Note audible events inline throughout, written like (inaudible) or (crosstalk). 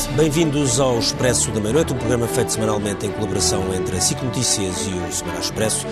noite. Bem-vindos ao Expresso da Meia-Noite, um programa feito semanalmente em colaboração entre a SIC Notícias e o Semana Expresso.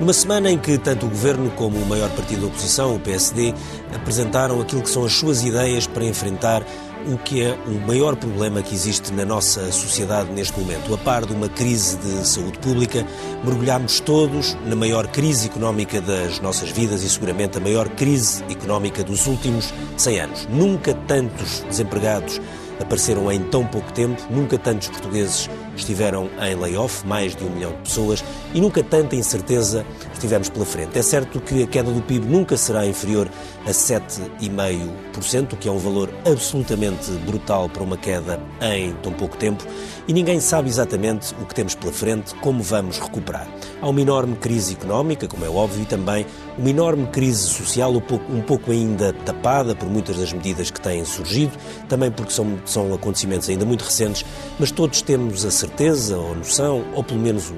Numa semana em que tanto o Governo como o maior partido da oposição, o PSD, apresentaram aquilo que são as suas ideias para enfrentar o que é o maior problema que existe na nossa sociedade neste momento. A par de uma crise de saúde pública, mergulhamos todos na maior crise económica das nossas vidas e seguramente a maior crise económica dos últimos 100 anos. Nunca tantos desempregados apareceram em tão pouco tempo, nunca tantos portugueses estiveram em layoff, mais de um milhão de pessoas, e nunca tanta incerteza estivemos pela frente. É certo que a queda do PIB nunca será inferior a 7,5%, o que é um valor absolutamente brutal para uma queda em tão pouco tempo, e ninguém sabe exatamente o que temos pela frente, como vamos recuperar. Há uma enorme crise económica, como é óbvio, e também uma enorme crise social, um pouco, ainda tapada por muitas das medidas que têm surgido, também porque são, são acontecimentos ainda muito recentes, mas todos temos a certeza ou noção, ou pelo menos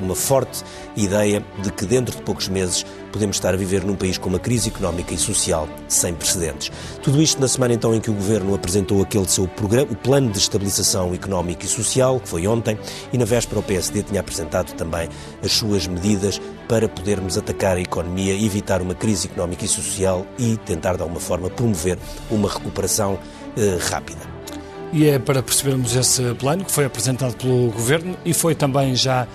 uma forte ideia de que dentro de poucos meses podemos estar a viver num país com uma crise económica e social sem precedentes. Tudo isto na semana então em que o Governo apresentou aquele seu programa, o Plano de Estabilização Económica e Social, que foi ontem, e na véspera o PSD tinha apresentado também as suas medidas para podermos atacar a economia, evitar uma crise económica e social e tentar de alguma forma promover uma recuperação eh, rápida. E é para percebermos esse plano que foi apresentado pelo Governo e foi também já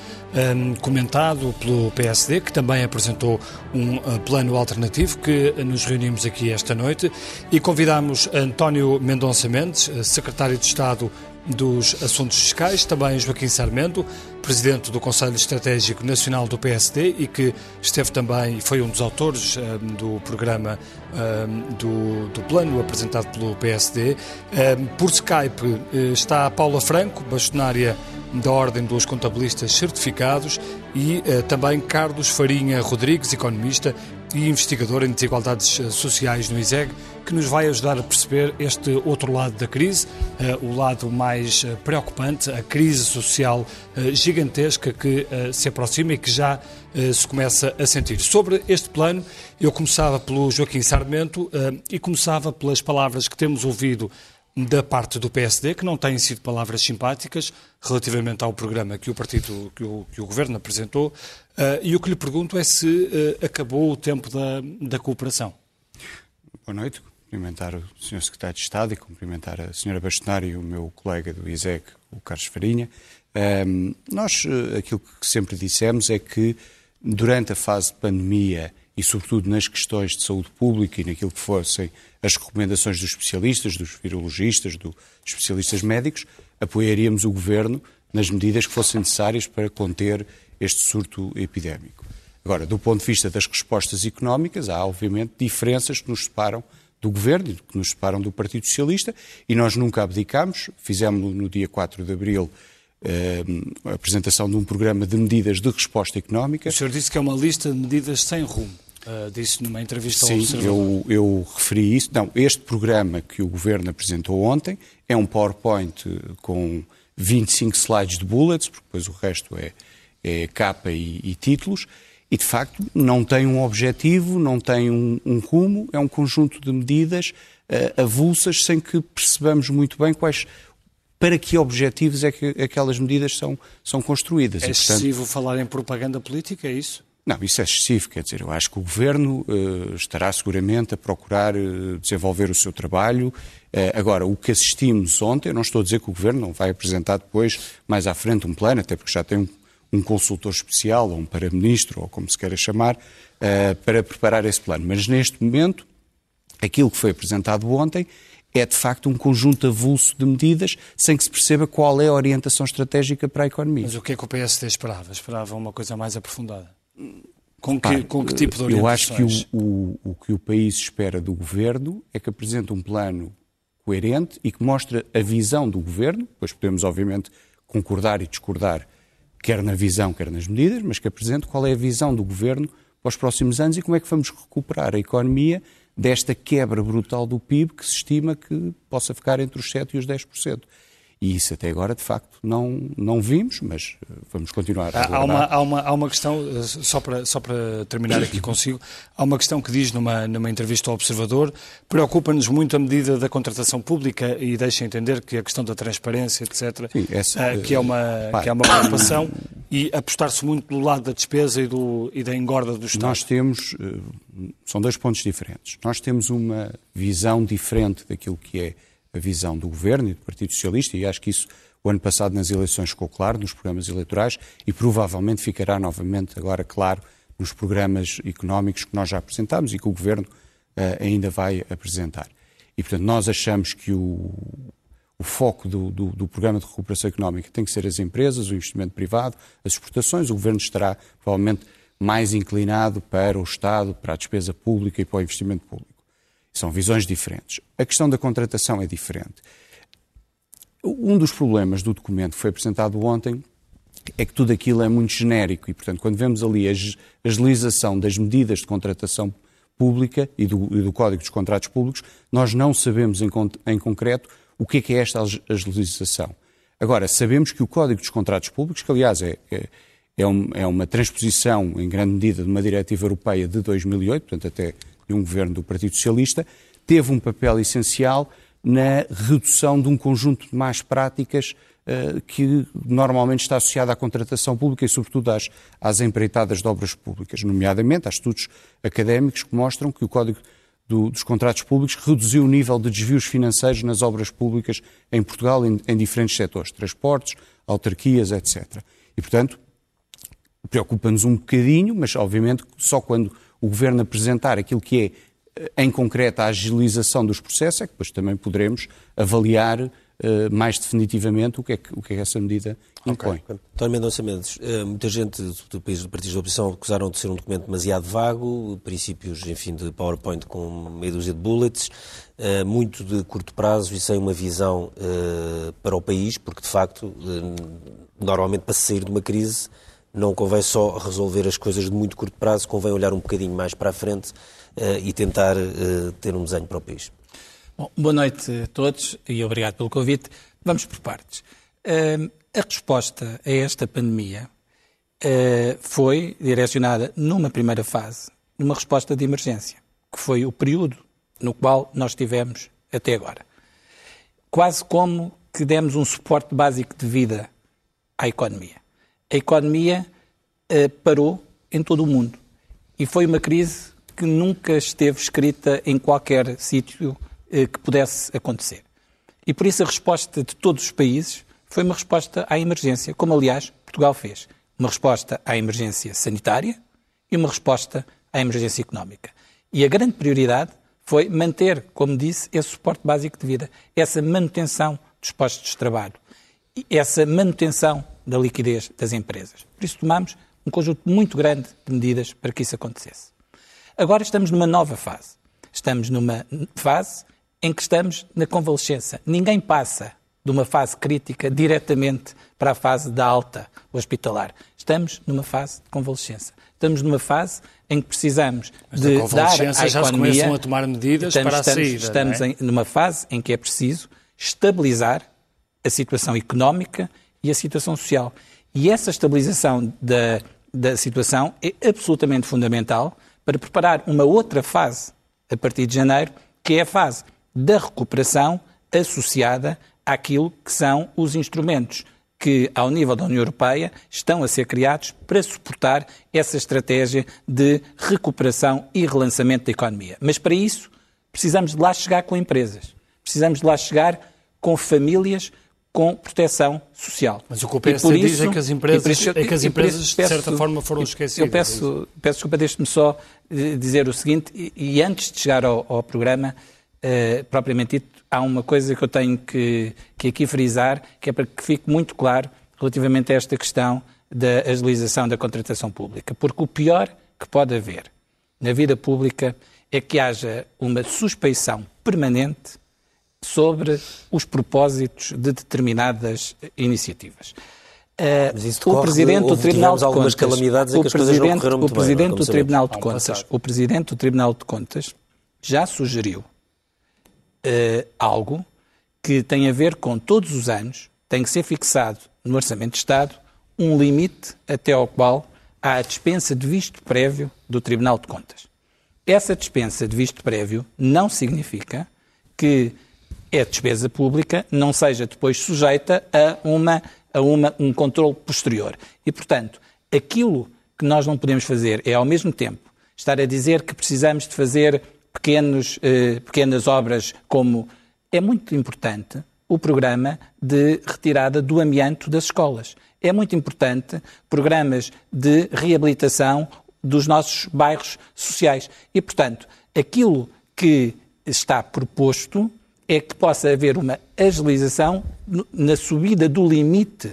um, comentado pelo PSD, que também apresentou um uh, plano alternativo que nos reunimos aqui esta noite. E convidamos António Mendonça Mendes, uh, secretário de Estado dos Assuntos Fiscais, também Joaquim Sarmento, presidente do Conselho Estratégico Nacional do PSD e que esteve também, foi um dos autores um, do programa um, do, do, plano apresentado pelo PSD. Um, por Skype eh, está a Paula Franco, bastonária da Ordem dos Contabilistas Certificados e uh, também Carlos Farinha Rodrigues, economista e investigador em desigualdades eh, sociais no ISEG, que nos vai ajudar a perceber este outro lado da crise, uh, o lado mais uh, preocupante, a crise social gigantesca que se aproxima e que já se começa a sentir. Sobre este plano, eu começava pelo Joaquim Sarmento e começava pelas palavras que temos ouvido da parte do PSD, que não têm sido palavras simpáticas relativamente ao programa que o partido, que o, que o governo apresentou, uh, e o que lhe pergunto é se uh, acabou o tempo da, da cooperação. Boa noite. Cumprimentar o Sr. Secretário de Estado e cumprimentar a Sra. Bastonário e o meu colega do ISEC, o Carlos Farinha. Um, ehm, nós, uh, aquilo que sempre dissemos é que durante a fase de pandemia e, sobretudo, nas questões de saúde pública e naquilo que fossem as recomendações dos especialistas, dos virologistas, dos especialistas médicos, apoiaríamos o Governo nas medidas que fossem necessárias para conter este surto epidémico. Agora, do ponto de vista das respostas económicas, há obviamente diferenças que nos separam do Governo que nos separam do Partido Socialista e nós nunca abdicamos. Fizemos no dia 4 de abril eh, a apresentação de um programa de medidas de resposta económica. O senhor disse que é uma lista de medidas sem rumo. Uh, disse numa entrevista Sim, ao Observador. Eu, eu referi isso. Não, este programa que o Governo apresentou ontem é um PowerPoint com 25 slides de bullets, porque depois o resto é, é capa e, e, títulos, e de facto não tem um objetivo, não tem um, um rumo, é um conjunto de medidas uh, avulsas sem que percebamos muito bem quais para que objetivos é que aquelas medidas são, são construídas. É excessivo portanto... falar em propaganda política, é isso? Não, isso é excessivo, quer dizer, eu acho que o Governo uh, estará seguramente a procurar uh, desenvolver o seu trabalho. Uh, agora, o que assistimos ontem, não estou a dizer que o Governo não vai apresentar depois, mais à frente, um plano, até porque já tem um, um consultor especial, ou um para-ministro, ou como se queira chamar, para preparar esse plano. Mas neste momento, aquilo que foi apresentado ontem é de facto um conjunto avulso de medidas sem que se perceba qual é a orientação estratégica para a economia. Mas o que é que o PSD esperava? Esperava uma coisa mais aprofundada? Com que, com que tipo de orientações? Eu acho que o, o, o que o país espera do governo é que apresente um plano coerente e que mostre a visão do governo, depois podemos, obviamente, concordar e discordar, quer na visão, quer nas medidas, mas que apresente qual é a visão do governo para os próximos anos e como é que vamos recuperar a economia desta quebra brutal do PIB que se estima que possa ficar entre os 7% e os 10%. E isso até agora, de facto, não, não vimos, mas eh, vamos continuar a há uma, há, uma, há uma questão, eh, só para, só para terminar aqui consigo, há uma questão que diz numa, numa entrevista ao Observador, preocupa-nos muito a medida da contratação pública e deixa entender que a questão da transparência, etc., Sim, essa, uh, que, é uma, que é uma preocupação (coughs) e apostar-se muito do lado da despesa e, do, e da engorda do Estado. Nós temos, são dois pontos diferentes. Nós temos uma visão diferente daquilo que é a visão do Governo e do Partido Socialista, e acho que isso o ano passado nas eleições ficou claro, nos programas eleitorais, e provavelmente ficará novamente agora claro nos programas económicos que nós já apresentámos e que o Governo uh, ainda vai apresentar. E, portanto, nós achamos que o, o foco do, do, do, Programa de Recuperação Económica tem que ser as empresas, o investimento privado, as exportações. O Governo estará, provavelmente, mais inclinado para o Estado, para a despesa pública e para o investimento público. São visões diferentes. A questão da contratação é diferente. Um dos problemas do documento que foi apresentado ontem é que tudo aquilo é muito genérico e, portanto, quando vemos ali a agilização das medidas de contratação pública e do, e do Código dos Contratos Públicos, nós não sabemos em, em concreto o que é, que é esta agilização. Agora, sabemos que o Código dos Contratos Públicos, que aliás é, é, é, um, é uma transposição em grande medida de uma diretiva europeia de 2008, portanto até de um governo do Partido Socialista, teve um papel essencial na redução de um conjunto de más práticas uh, que normalmente está associado à contratação pública e, sobretudo, às, às empreitadas de obras públicas, nomeadamente há estudos académicos que mostram que o Código do, dos Contratos Públicos reduziu o nível de desvios financeiros nas obras públicas em Portugal em, em diferentes setores, transportes, autarquias, etc. E, portanto, preocupa-nos um bocadinho, mas obviamente só quando o Governo apresentar aquilo que é, eh, em concreto, a agilização dos processos, é que depois também poderemos avaliar uh, mais definitivamente o que, é que, o que é que essa medida impõe. Okay. António Mendonça Mendes, uh, muita gente do país do Partido da Oposição acusaram de ser um documento demasiado vago, princípios, enfim, de PowerPoint com meia dúzia de bullets, muito de curto prazo e sem uma visão para o país, porque, de facto, normalmente para sair de uma crise não convém só resolver as coisas de muito curto prazo, convém olhar um bocadinho mais para a frente uh, e tentar uh, ter um desenho para o país. Bom, boa noite a todos e obrigado pelo convite. Vamos por partes. Uh, a resposta a esta pandemia foi direcionada, numa primeira fase, numa resposta de emergência, que foi o período no qual nós tivemos até agora. Quase como que demos um suporte básico de vida à economia a economia uh, parou em todo o mundo. E foi uma crise que nunca esteve escrita em qualquer sítio uh, que pudesse acontecer. E por isso a resposta de todos os países foi uma resposta à emergência, como aliás Portugal fez. Uma resposta à emergência sanitária e uma resposta à emergência económica. E a grande prioridade foi manter, como disse, esse suporte básico de vida, essa manutenção dos postos de trabalho, essa manutenção da liquidez das empresas. Por isso tomamos um conjunto muito grande de medidas para que isso acontecesse. Agora estamos numa nova fase. Estamos numa fase em que estamos na convalescença. Ninguém passa de uma fase crítica diretamente para a fase da alta hospitalar. Estamos numa fase de convalescença. Estamos numa fase em que precisamos Mas de dar à economia... já se começam a tomar medidas estamos, para a estamos, saída. Estamos é? em, numa fase em que é preciso estabilizar a situação económica e a situação social. E essa estabilização da, da situação é absolutamente fundamental para preparar uma outra fase a partir de janeiro, que é a fase da recuperação associada àquilo que são os instrumentos que, ao nível da União Europeia, estão a ser criados para suportar essa estratégia de recuperação e relançamento da economia. Mas para isso, precisamos de lá chegar com empresas, precisamos de lá chegar com famílias com proteção social. Mas o que o PSD diz é que as empresas, isso, é que as empresas peço, de certa forma, foram esquecidas. Eu peço, é peço desculpa, deixe-me só dizer o seguinte, e, e antes de chegar ao, ao programa, uh, propriamente dito, há uma coisa que eu tenho que, que aqui frisar, que é para que fique muito claro relativamente a esta questão da agilização da contratação pública. Porque o pior que pode haver na vida pública é que haja uma suspeição permanente sobre os propósitos de determinadas iniciativas. Uh, o Presidente do Tribunal de Contas, o Presidente, o presidente do Tribunal de Contas, o Presidente do Tribunal de Contas já sugeriu uh, algo que tem a ver com todos os anos tem que ser fixado no Orçamento de Estado um limite até ao qual há a dispensa de visto prévio do Tribunal de Contas. Essa dispensa de visto prévio não significa que a despesa pública não seja depois sujeita a, uma, a uma, um controle posterior. E, portanto, aquilo que nós não podemos fazer é, ao mesmo tempo, estar a dizer que precisamos de fazer pequenos, eh, pequenas obras como. É muito importante o programa de retirada do amianto das escolas. É muito importante programas de reabilitação dos nossos bairros sociais. E, portanto, aquilo que está proposto é que possa haver uma agilização na subida do limite,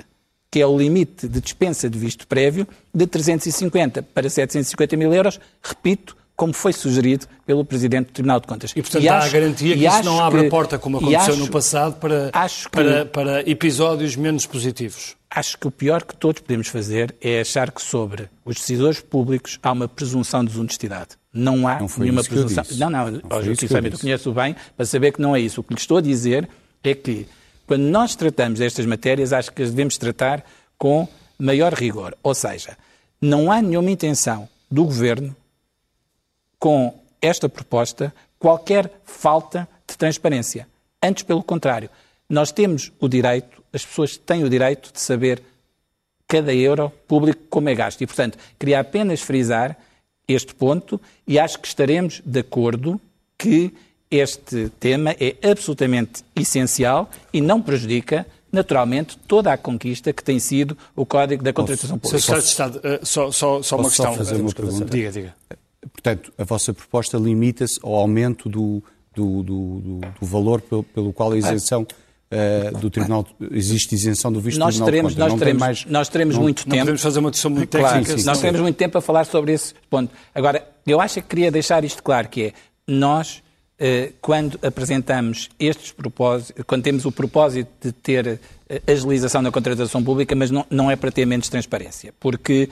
que é o limite de dispensa de visto prévio, de 350 para 750 mil euros, repito, como foi sugerido pelo Presidente do Tribunal de Contas. E, portanto, e há acho, a garantia que isso não abre que, a porta, como aconteceu acho, no passado, para, que, para, para episódios menos positivos. Acho que o pior que todos podemos fazer é achar que sobre os decisores públicos há uma presunção de desonestidade. Não há não nenhuma presunção. Não, não, não oh, sinceramente, eu conheço bem para saber que não é isso. O que lhe estou a dizer é que, quando nós tratamos destas matérias, acho que as devemos tratar com maior rigor. Ou seja, não há nenhuma intenção do Governo com esta proposta qualquer falta de transparência. Antes, pelo contrário, nós temos o direito, as pessoas têm o direito de saber cada euro público como é gasto. E, portanto, queria apenas frisar este ponto e acho que estaremos de acordo que este tema é absolutamente essencial e não prejudica naturalmente, toda a conquista que tem sido o Código da Contratação Pública. Sr. Estado, uh, só, só, só uma questão. Só fazer uma pergunta? Diga, diga. Portanto, a vossa proposta limita-se ao aumento do, do, do, do, valor pelo, pelo qual a isenção uh, do Tribunal existe isenção do visto nós do Tribunal teremos, de Contas. Nós teremos, mais, nós teremos não, muito não tempo. podemos fazer uma discussão muito técnica. Claro, sim, nós teremos muito tempo a falar sobre esse ponto. Agora, eu acho que queria deixar isto claro, que é, nós, uh, quando apresentamos estes propósitos, quando temos o propósito de ter uh, agilização na contratação pública, mas não, não é para ter menos transparência, porque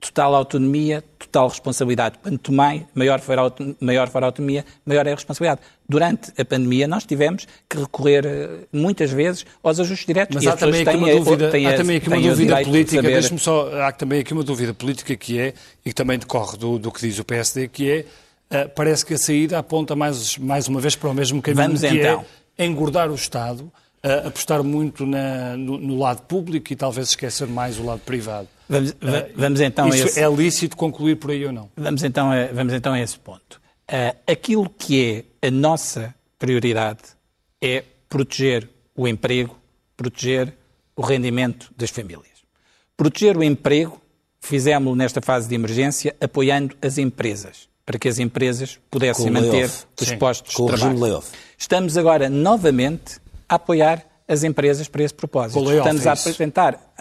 total autonomia, total responsabilidade. Quanto mais, maior for, a, maior for a autonomia, maior é a responsabilidade. Durante a pandemia, nós tivemos que recorrer eh, muitas vezes aos ajustes diretos. Mas há também, aqui uma dúvida, há também aqui uma dúvida política, de só, há também aqui uma dúvida política que é, e que também decorre do, do que diz o PSD, que é, uh, parece que a saída aponta mais, mais uma vez para o mesmo caminho, Vamos que é então. é engordar o Estado, uh, apostar muito na, no, no lado público e talvez esquecer mais o lado privado. Vamos, vamos então Isso a esse... é lícito concluir por aí ou não? Vamos então a, vamos então a esse ponto. Uh, aquilo que é a nossa prioridade é proteger o emprego, proteger o rendimento das famílias. Proteger o emprego, fizemos nesta fase de emergência, apoiando as empresas, para que as empresas pudessem manter os Sim. postos de trabalho. Estamos agora novamente a apoiar as empresas para esse propósito. Estamos a é apresentar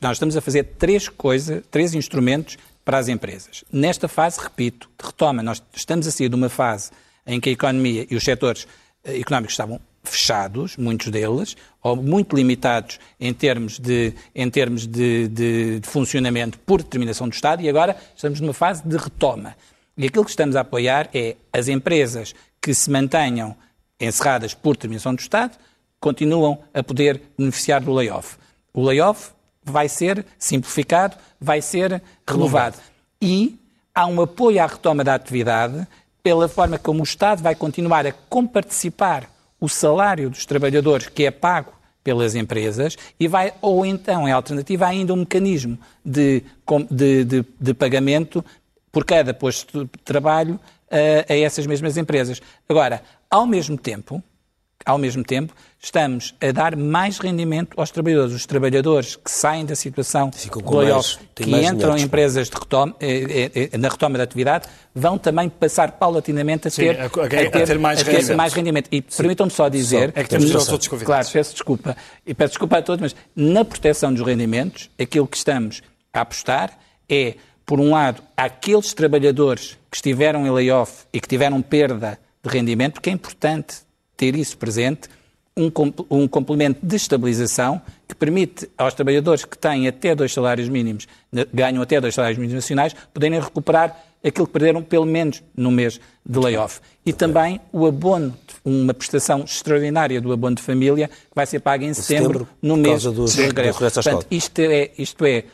nós estamos a fazer três coisas, três instrumentos para as empresas. Nesta fase, repito, de retoma, nós estamos a sair de uma fase em que a economia e os setores eh, económicos estavam fechados, muitos deles, ou muito limitados em termos, de, em termos de, de, de, funcionamento por determinação do Estado, e agora estamos numa fase de retoma. E aquilo que estamos a apoiar é as empresas que se mantenham encerradas por determinação do Estado, continuam a poder beneficiar do layoff. O layoff vai ser simplificado, vai ser renovado. E há um apoio à retoma da atividade pela forma como o Estado vai continuar a comparticipar o salário dos trabalhadores que é pago pelas empresas e vai, ou então, em alternativa, há ainda um mecanismo de, de, de, de pagamento por cada posto de trabalho a, eh, a essas mesmas empresas. Agora, ao mesmo tempo, ao mesmo tempo, estamos a dar mais rendimento aos trabalhadores. Os trabalhadores que saem da situação de layoff, que entram em empresas retoma, eh, eh, eh, na retoma da atividade, vão também passar paulatinamente a ter, Sim, a, a, a, ter, ter, mais, a ter rendimento. mais, rendimento. E permitam-me só dizer... Só, é que temos que outros convidados. Claro, peço desculpa. E peço desculpa a todos, mas na proteção dos rendimentos, aquilo que estamos a apostar é, por um lado, aqueles trabalhadores que estiveram em layoff e que tiveram perda de rendimento, porque é importante ter isso presente, um, um complemento de estabilização que permite aos trabalhadores que têm até dois salários mínimos, ganham até dois salários mínimos nacionais, poderem recuperar aquilo que perderam pelo menos no mês de layoff. E também o abono, uma prestação extraordinária do abono de família, que vai ser paga em setembro, setembro no mês do, de regresso. Portanto, isto é, isto é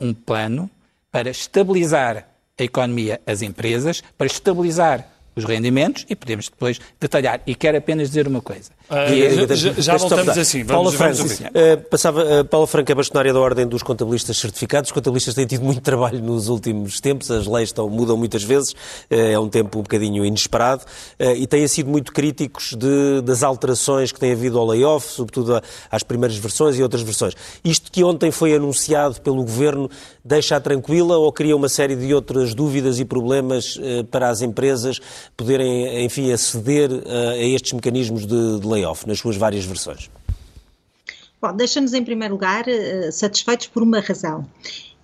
um plano para estabilizar a economia, as empresas, para estabilizar os rendimentos e podemos depois detalhar. E quero apenas dizer uma coisa. Uh, já, já voltamos assim. Vamos, Paula Franco, uh, passava, uh, Paula Franco é bastonária da Ordem dos Contabilistas Certificados. Os contabilistas têm tido muito (laughs) trabalho nos últimos tempos, as leis estão, mudam muitas vezes, uh, é um tempo um bocadinho inesperado, e têm sido muito críticos de, das alterações que têm havido ao layoff, sobretudo às primeiras versões e outras versões. Isto que ontem foi anunciado pelo Governo deixa-a tranquila ou cria uma série de outras dúvidas e problemas para as empresas poderem, enfim, aceder a estes mecanismos de, de layoff, nas suas várias versões? Bom, deixa-nos em primeiro lugar uh, satisfeitos por uma razão.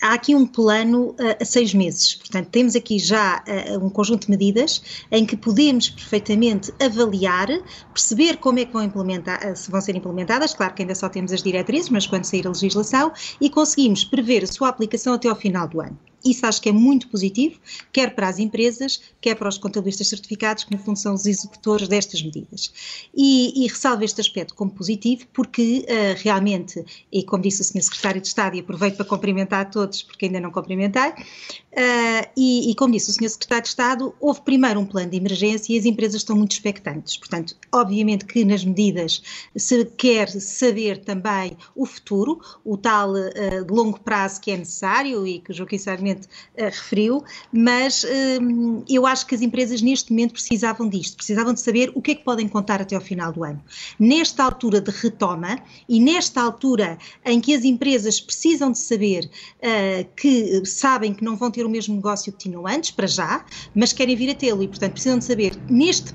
Há aqui um plano uh, a seis meses, portanto, temos aqui já uh, um conjunto de medidas em que podemos perfeitamente avaliar, perceber como é que vão, implementar, se vão ser implementadas, claro que ainda só temos as diretrizes, mas quando sair a legislação, e conseguimos prever a sua aplicação até ao final do ano. Isso acho que é muito positivo, quer para as empresas, quer para os contabilistas certificados, que no fundo são os executores destas medidas. E, e ressalvo este aspecto como positivo, porque uh, realmente, e como disse o Sr. Secretário de Estado, e aproveito para cumprimentar a todos, porque ainda não cumprimentei, uh, e, e, como disse o Sr. Secretário de Estado, houve primeiro um plano de emergência e as empresas estão muito expectantes. Portanto, obviamente que nas medidas se quer saber também o futuro, o tal uh, longo prazo que é necessário e que o Joaquim Sarmento uh, referiu, mas uh, eu acho que as empresas neste momento precisavam disto, precisavam de saber o que é que podem contar até ao final do ano. Nesta altura de retoma e nesta altura em que as empresas precisam de saber uh, que sabem que não vão ter o mesmo negócio que tinham antes, para já, mas querem vir a tê-lo e, portanto, precisam de saber neste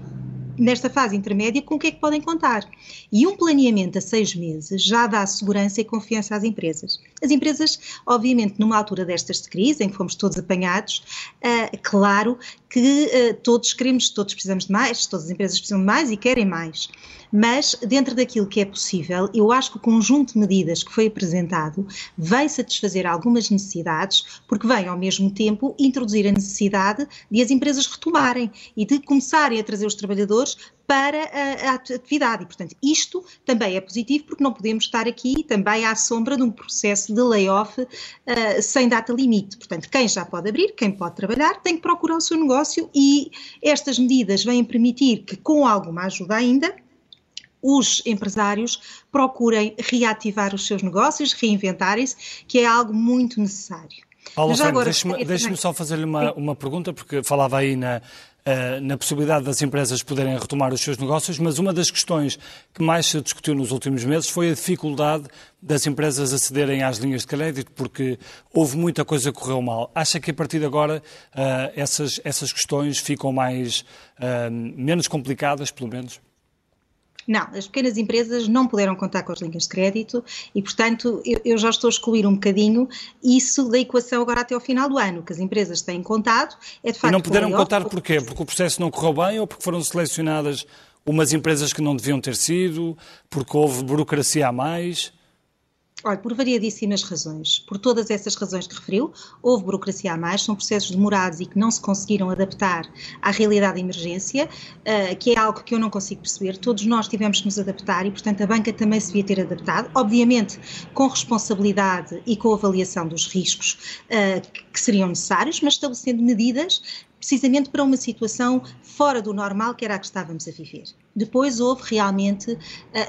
nesta fase intermédia com o que é que podem contar. E um planeamento a seis meses já dá segurança e confiança às empresas. As empresas, obviamente, numa altura destas de crise, em que fomos todos apanhados, uh, claro que uh, todos queremos, todos precisamos de mais, todas as empresas precisam de mais e querem mais. Mas, dentro daquilo que é possível, eu acho que o conjunto de medidas que foi apresentado vem satisfazer algumas necessidades, porque vem, ao mesmo tempo, introduzir a necessidade de as empresas retomarem e de começarem a trazer os trabalhadores para a, a, atividade. E, portanto, isto também é positivo porque não podemos estar aqui também à sombra de um processo de layoff uh, sem data limite. Portanto, quem já pode abrir, quem pode trabalhar, tem que procurar o seu negócio e estas medidas vêm permitir que, com alguma ajuda ainda, os empresários procurem reativar os seus negócios, reinventarem-se, que é algo muito necessário. Paulo Franco, deixe-me deixe só fazer-lhe uma, uma pergunta, porque falava aí na, na possibilidade das empresas poderem retomar os seus negócios, mas uma das questões que mais se discutiu nos últimos meses foi a dificuldade das empresas acederem às linhas de crédito, porque houve muita coisa que correu mal. Acha que a partir de agora uh, essas, essas questões ficam mais, uh, menos complicadas, pelo menos? Não, as pequenas empresas não puderam contar com as linhas de crédito e, portanto, eu, eu, já estou a excluir um bocadinho isso da equação agora até ao final do ano. Que as empresas têm contado é de facto. E não puderam contar porquê? Porque o processo não correu bem ou porque foram selecionadas umas empresas que não deviam ter sido, porque houve burocracia a mais? Olha, por variadíssimas razões. Por todas essas razões que referiu, houve burocracia a mais, são processos demorados e que não se conseguiram adaptar à realidade de emergência, uh, que é algo que eu não consigo perceber. Todos nós tivemos que nos adaptar e, portanto, a banca também se devia ter adaptado, obviamente com responsabilidade e com avaliação dos riscos uh, que seriam necessários, mas estabelecendo medidas precisamente para uma situação fora do normal que era a que estávamos a viver. Depois houve realmente uh,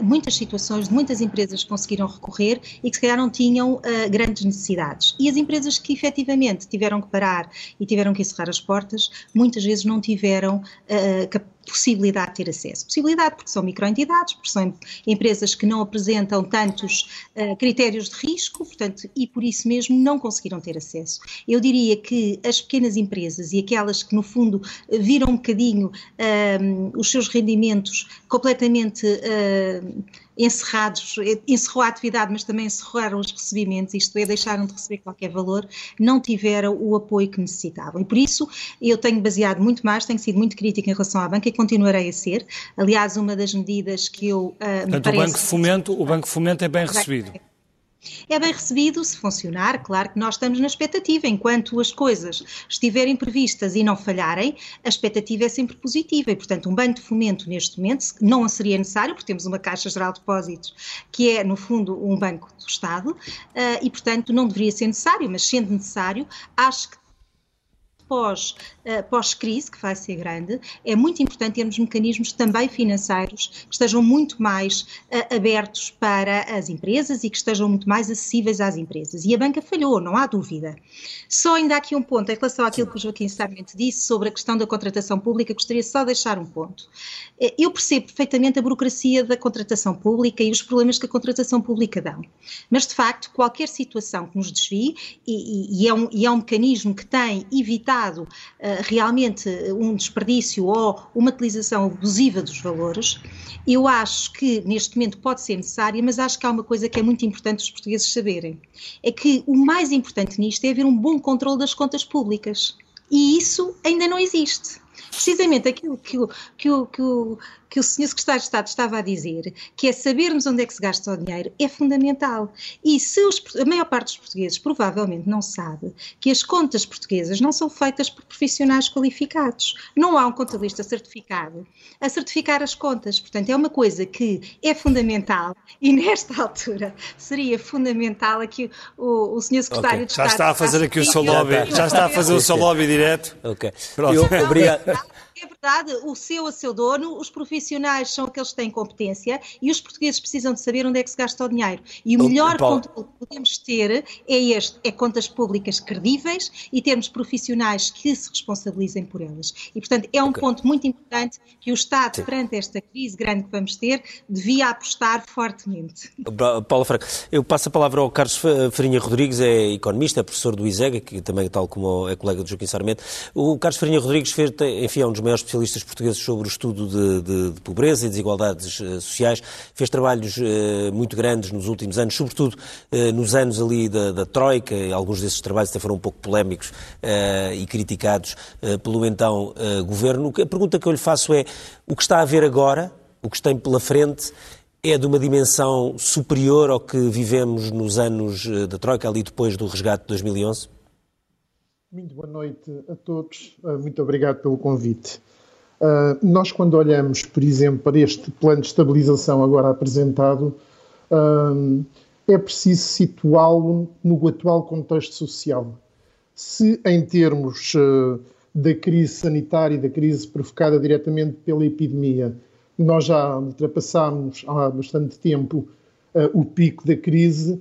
muitas situações de muitas empresas que conseguiram recorrer e que se calhar não tinham uh, grandes necessidades. E as empresas que efetivamente tiveram que parar e tiveram que encerrar as portas, muitas vezes não tiveram uh, possibilidade de ter acesso. Possibilidade porque são microentidades, porque são empresas que não apresentam tantos uh, critérios de risco, portanto, e por isso mesmo não conseguiram ter acesso. Eu diria que as pequenas empresas e aquelas que, no fundo, viram um bocadinho uh, os seus rendimentos completamente. Uh, encerrados, encerrou a atividade, mas também encerraram os recebimentos, isto é, deixaram de receber qualquer valor, não tiveram o apoio que necessitavam. E por isso eu tenho baseado muito mais, tenho sido muito crítica em relação à banca e continuarei a ser. Aliás, uma das medidas que eu. Uh, Portanto, parece... o Banco Fomento, o Banco Fomento é bem recebido. É bem recebido se funcionar, claro que nós estamos na expectativa. Enquanto as coisas estiverem previstas e não falharem, a expectativa é sempre positiva e, portanto, um banco de fomento neste momento não seria necessário, porque temos uma Caixa Geral de Depósitos que é, no fundo, um banco do Estado eh, e, portanto, não deveria ser necessário, mas sendo necessário, acho que pós, uh, pós-crise, que vai ser grande, é muito importante termos mecanismos também financeiros que estejam muito mais uh, abertos para as empresas e que estejam muito mais acessíveis às empresas. E a banca falhou, não há dúvida. Só ainda aqui um ponto, em relação àquilo que o Joaquim Sarmento disse sobre a questão da contratação pública, gostaria só de deixar um ponto. Uh, eu percebo perfeitamente a burocracia da contratação pública e os problemas que a contratação pública dão. Mas, de facto, qualquer situação que nos desvie, e, e, é, um, e é um mecanismo que tem evitado uh, realmente um desperdício ou uma utilização abusiva dos valores, eu acho que neste momento pode ser necessária, mas acho que há uma coisa que é muito importante os portugueses saberem: é que o mais importante nisto é haver um bom controle das contas públicas. E isso ainda não existe precisamente aquilo que o, que o, que o, que o Sr. Secretário de Estado estava a dizer, que é sabermos onde é que se gasta o dinheiro, é fundamental. E se os, a maior parte dos portugueses provavelmente não sabe que as contas portuguesas não são feitas por profissionais qualificados. Não há um contabilista certificado a certificar as contas. Portanto, é uma coisa que é fundamental e nesta altura seria fundamental aqui o, o Sr. Secretário okay. de Estado... Já está a fazer aqui o seu lobby, já está a fazer o seu lobby direto. Ok. Pronto. Eu, obrigado. É verdade, o seu a seu dono, os profissionais são aqueles que têm competência e os portugueses precisam de saber onde é que se gasta o dinheiro. E o melhor controle que podemos ter é este, é contas públicas credíveis e termos profissionais que se responsabilizem por elas. E, portanto, é um okay. ponto muito importante que o Estado, Sim. perante esta crise grande que vamos ter, devia apostar fortemente. Paulo Franco, eu passo a palavra ao Carlos Farinha Rodrigues, é economista, é professor do ISEG, que também, tal como é colega do Joaquim Sarmento. O Carlos Farinha Rodrigues fez, enfim, é um dos maiores especialistas portugueses sobre o estudo de, de, de pobreza e desigualdades uh, sociais. Fez trabalhos uh, muito grandes nos últimos anos, sobretudo uh, nos anos ali da, da, Troika. Alguns desses trabalhos até foram um pouco polémicos e criticados pelo então governo. A pergunta que eu lhe faço é: o que está a ver agora, o que está pela frente, é de uma dimensão superior ao que vivemos nos anos da Troika, ali depois do resgate de 2011? Muito boa noite a todos. Muito obrigado pelo convite. Uh, nós, quando olhamos, por exemplo, para este plano de estabilização agora apresentado, uh, é preciso situá-lo no atual contexto social. Se, em termos uh, da crise sanitária e da crise provocada diretamente pela epidemia, nós já ultrapassámos há bastante tempo o pico da crise,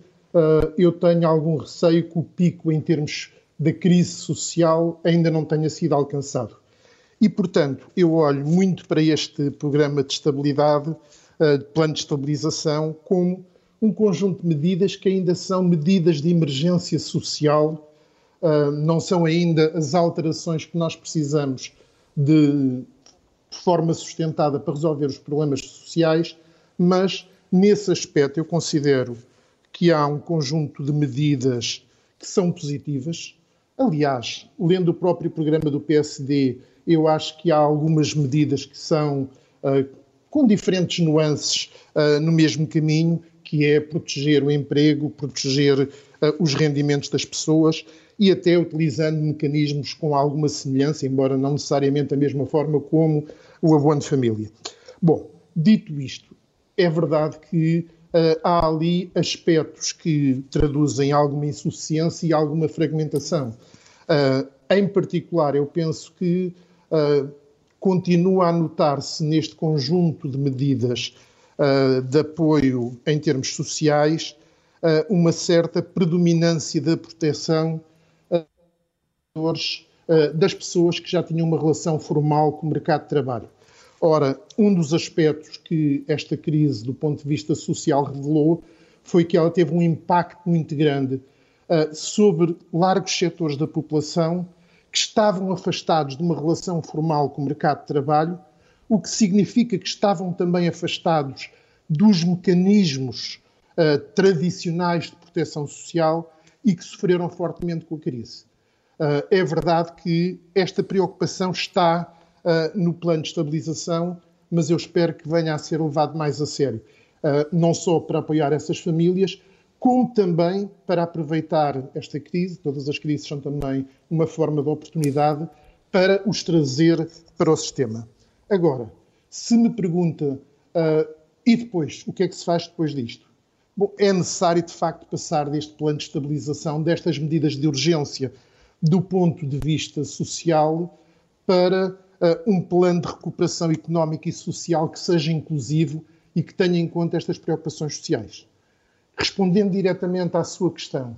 eu tenho algum receio que o pico em termos da crise social ainda não tenha sido alcançado. E, portanto, eu olho muito para este programa de estabilidade, uh, plano de estabilização, como um conjunto de medidas que ainda são medidas de emergência social, uh, não são ainda as alterações que nós precisamos de, de forma sustentada para resolver os problemas sociais, mas nesse aspecto eu considero que há um conjunto de medidas que são positivas. Aliás, lendo o próprio programa do PSD, eu acho que há algumas medidas que são uh, com diferentes nuances uh, no mesmo caminho, que é proteger o emprego, proteger uh, os rendimentos das pessoas e até utilizando mecanismos com alguma semelhança, embora não necessariamente da mesma forma como o abono de família. Bom, dito isto, é verdade que uh, há ali aspectos que traduzem alguma insuficiência e alguma fragmentação. Uh, em particular, eu penso que uh, continua a notar-se neste conjunto de medidas uh, de apoio em termos sociais uh, uma certa predominância da proteção das pessoas que já tinham uma relação formal com o mercado de trabalho. Ora, um dos aspectos que esta crise, do ponto de vista social, revelou foi que ela teve um impacto muito grande sobre largos setores da população estavam afastados de uma relação formal com o mercado de trabalho, o que significa que estavam também afastados dos mecanismos uh, tradicionais de proteção social e que sofreram fortemente com a crise. Uh, é verdade que esta preocupação está uh, no plano de estabilização, mas eu espero que venha a ser levado mais a sério. não só para apoiar essas famílias, como também para aproveitar esta crise, todas as crises são também uma forma de oportunidade para os trazer para o sistema. Agora, se me pergunta, uh, e depois, o que é que se faz depois disto? Bom, é necessário, de facto, passar deste plano de estabilização, destas medidas de urgência, do ponto de vista social, para uh, um plano de recuperação económica e social que seja inclusivo e que tenha em conta estas preocupações sociais. Respondendo diretamente à sua questão,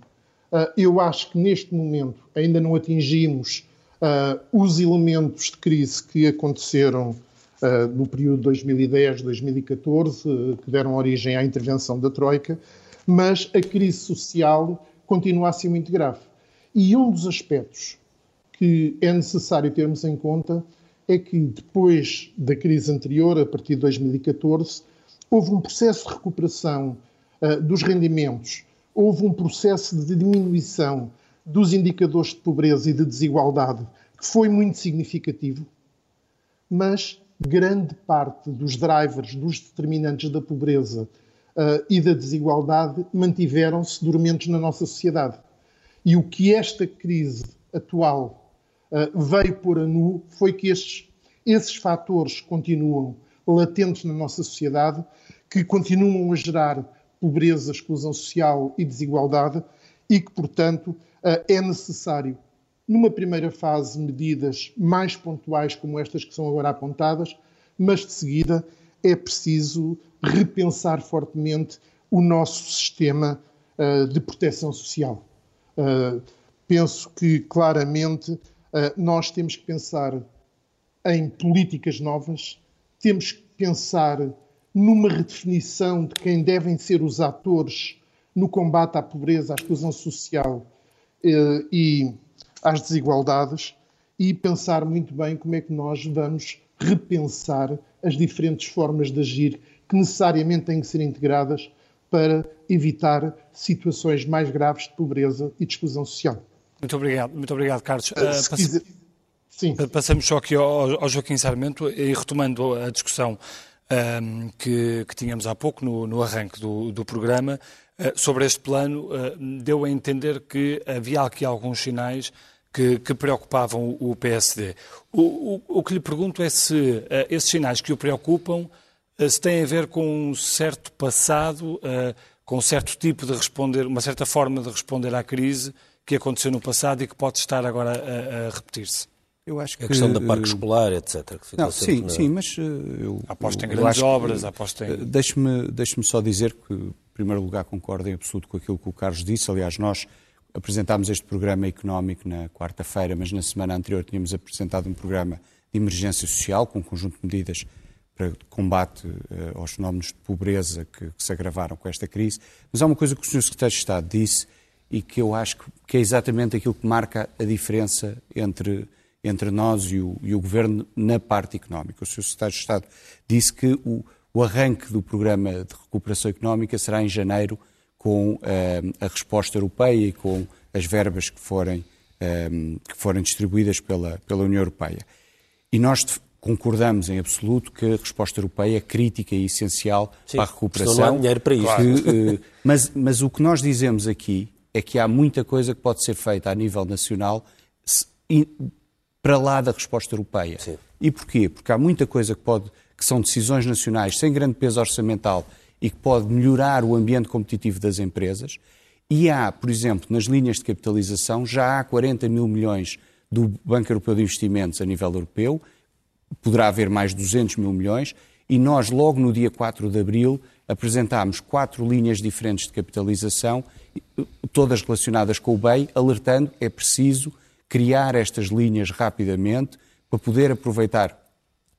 uh, eu acho que neste momento ainda não atingimos uh, os elementos de crise que aconteceram uh, no período 2010-2014, que deram origem à intervenção da Troika, mas a crise social continua a ser muito grave. E um dos aspectos que é necessário termos em conta é que depois da crise anterior, a partir de 2014, houve um processo de recuperação uh, dos rendimentos, houve um processo de diminuição dos indicadores de pobreza e de desigualdade que foi muito significativo, mas grande parte dos drivers, dos determinantes da pobreza uh, e da desigualdade mantiveram-se dormentes na nossa sociedade. E o que esta crise atual uh, veio pôr a nu foi que estes, esses fatores continuam latentes na nossa sociedade, que continuam a gerar pobreza, exclusão social e desigualdade e que, portanto, uh, é necessário numa primeira fase, medidas mais pontuais como estas que são agora apontadas, mas de seguida é preciso repensar fortemente o nosso sistema uh, de proteção social. Uh, penso que claramente nós temos que pensar em políticas novas, temos que pensar numa redefinição de quem devem ser os atores no combate à pobreza, à exclusão social e às desigualdades e pensar muito bem como é que nós vamos repensar as diferentes formas de agir que necessariamente têm que ser integradas para evitar situações mais graves de pobreza e de exclusão social. Muito obrigado, muito obrigado, Carlos. Uh, quiser... Sim. Passamos só aqui ao, ao Joaquim Sarmento e retomando a discussão um, que, que, tínhamos há pouco no, no arranque do, do programa, uh, sobre este plano, uh, deu a entender que havia aqui alguns sinais que, que preocupavam o, o PSD. O, o, o, que lhe pergunto é se uh, esses sinais que o preocupam se têm a ver com um certo passado, com um certo tipo de responder, uma certa forma de responder à crise que aconteceu no passado e que pode estar agora a, a repetir-se. Eu acho que... A questão da parque escolar, etc. não, sim, na... sim, mas eh, eu... Aposta em grandes obras, aposta em... Eh, deixe-me deixe só dizer que, em primeiro lugar, concordo em absoluto com aquilo que o Carlos disse. Aliás, nós apresentámos este programa económico na quarta-feira, mas na semana anterior tínhamos apresentado um programa de emergência social com um conjunto de medidas para combate uh, aos fenómenos de pobreza que, que, se agravaram com esta crise. Mas há uma coisa que o Sr. Secretário de Estado disse e que eu acho que é exatamente aquilo que marca a diferença entre entre nós e o, e o Governo na parte económica. O Sr. Secretário de Estado disse que o, o arranque do programa de recuperação económica será em janeiro com uh, a resposta europeia e com as verbas que forem, uh, que forem distribuídas pela, pela União Europeia. E nós concordamos em absoluto que a resposta europeia é crítica e essencial Sim, para a recuperação. Não há dinheiro para isso. Que, uh, mas, mas o que nós dizemos aqui é que há muita coisa que pode ser feita a nível nacional para lá da resposta europeia. Sim. E porquê? Porque há muita coisa que, pode, que são decisões nacionais sem grande peso orçamental e que pode melhorar o ambiente competitivo das empresas. E há, por exemplo, nas linhas de capitalização, já há 40 mil milhões do Banco Europeu de Investimentos a nível europeu, poderá haver mais 200 mil milhões, e nós, logo no dia 4 de abril, apresentámos quatro linhas diferentes de capitalização, todas relacionadas com o BEI, alertando é preciso criar estas linhas rapidamente para poder aproveitar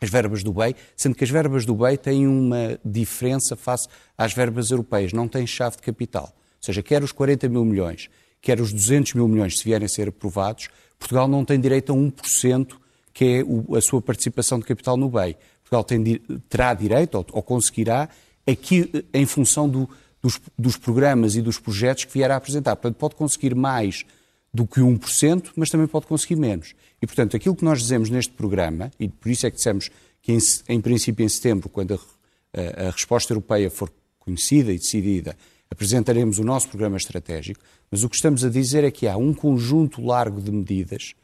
as verbas do BEI, sendo que as verbas do BEI têm uma diferença face às verbas europeias, não têm chave de capital. Ou seja, quer os 40 mil milhões, quer os 200 mil milhões, se vierem a ser aprovados, Portugal não tem direito a 1%, que é a sua participação de capital no BEI. Portugal tem, terá direito, ou, ou conseguirá, aqui em função do, dos, dos, programas e dos projetos que vier a apresentar. Portanto, pode conseguir mais do que 1%, mas também pode conseguir menos. E, portanto, aquilo que nós dizemos neste programa, e por isso é que dissemos que, em, em princípio, em setembro, quando a, a, a, resposta europeia for conhecida e decidida, apresentaremos o nosso programa estratégico, mas o que estamos a dizer é que há um conjunto largo de medidas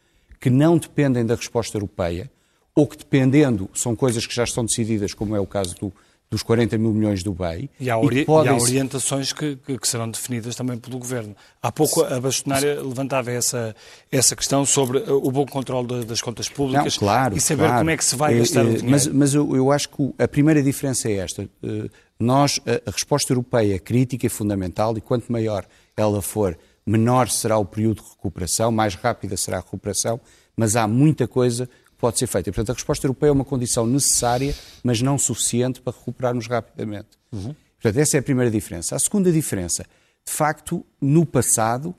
que não dependem da resposta europeia, ou que dependendo, são coisas que já estão decididas, como é o caso do, dos 40 mil milhões do BEI. E há, ori e podem... e há orientações que, que, serão definidas também pelo Governo. Há pouco a bastonária levantava essa, essa questão sobre o bom controle das contas públicas Não, claro, e saber claro. como é que se vai gastar o dinheiro. Mas, mas eu, eu, acho que a primeira diferença é esta. Eh, nós, a, resposta europeia é crítica e fundamental e quanto maior ela for, menor será o período de recuperação, mais rápida será a recuperação, mas há muita coisa pode ser feita. E, portanto, a resposta europeia é uma condição necessária, mas não suficiente para recuperarmos rapidamente. Uhum. Portanto, essa é a primeira diferença. A segunda diferença, de facto, no passado, uh,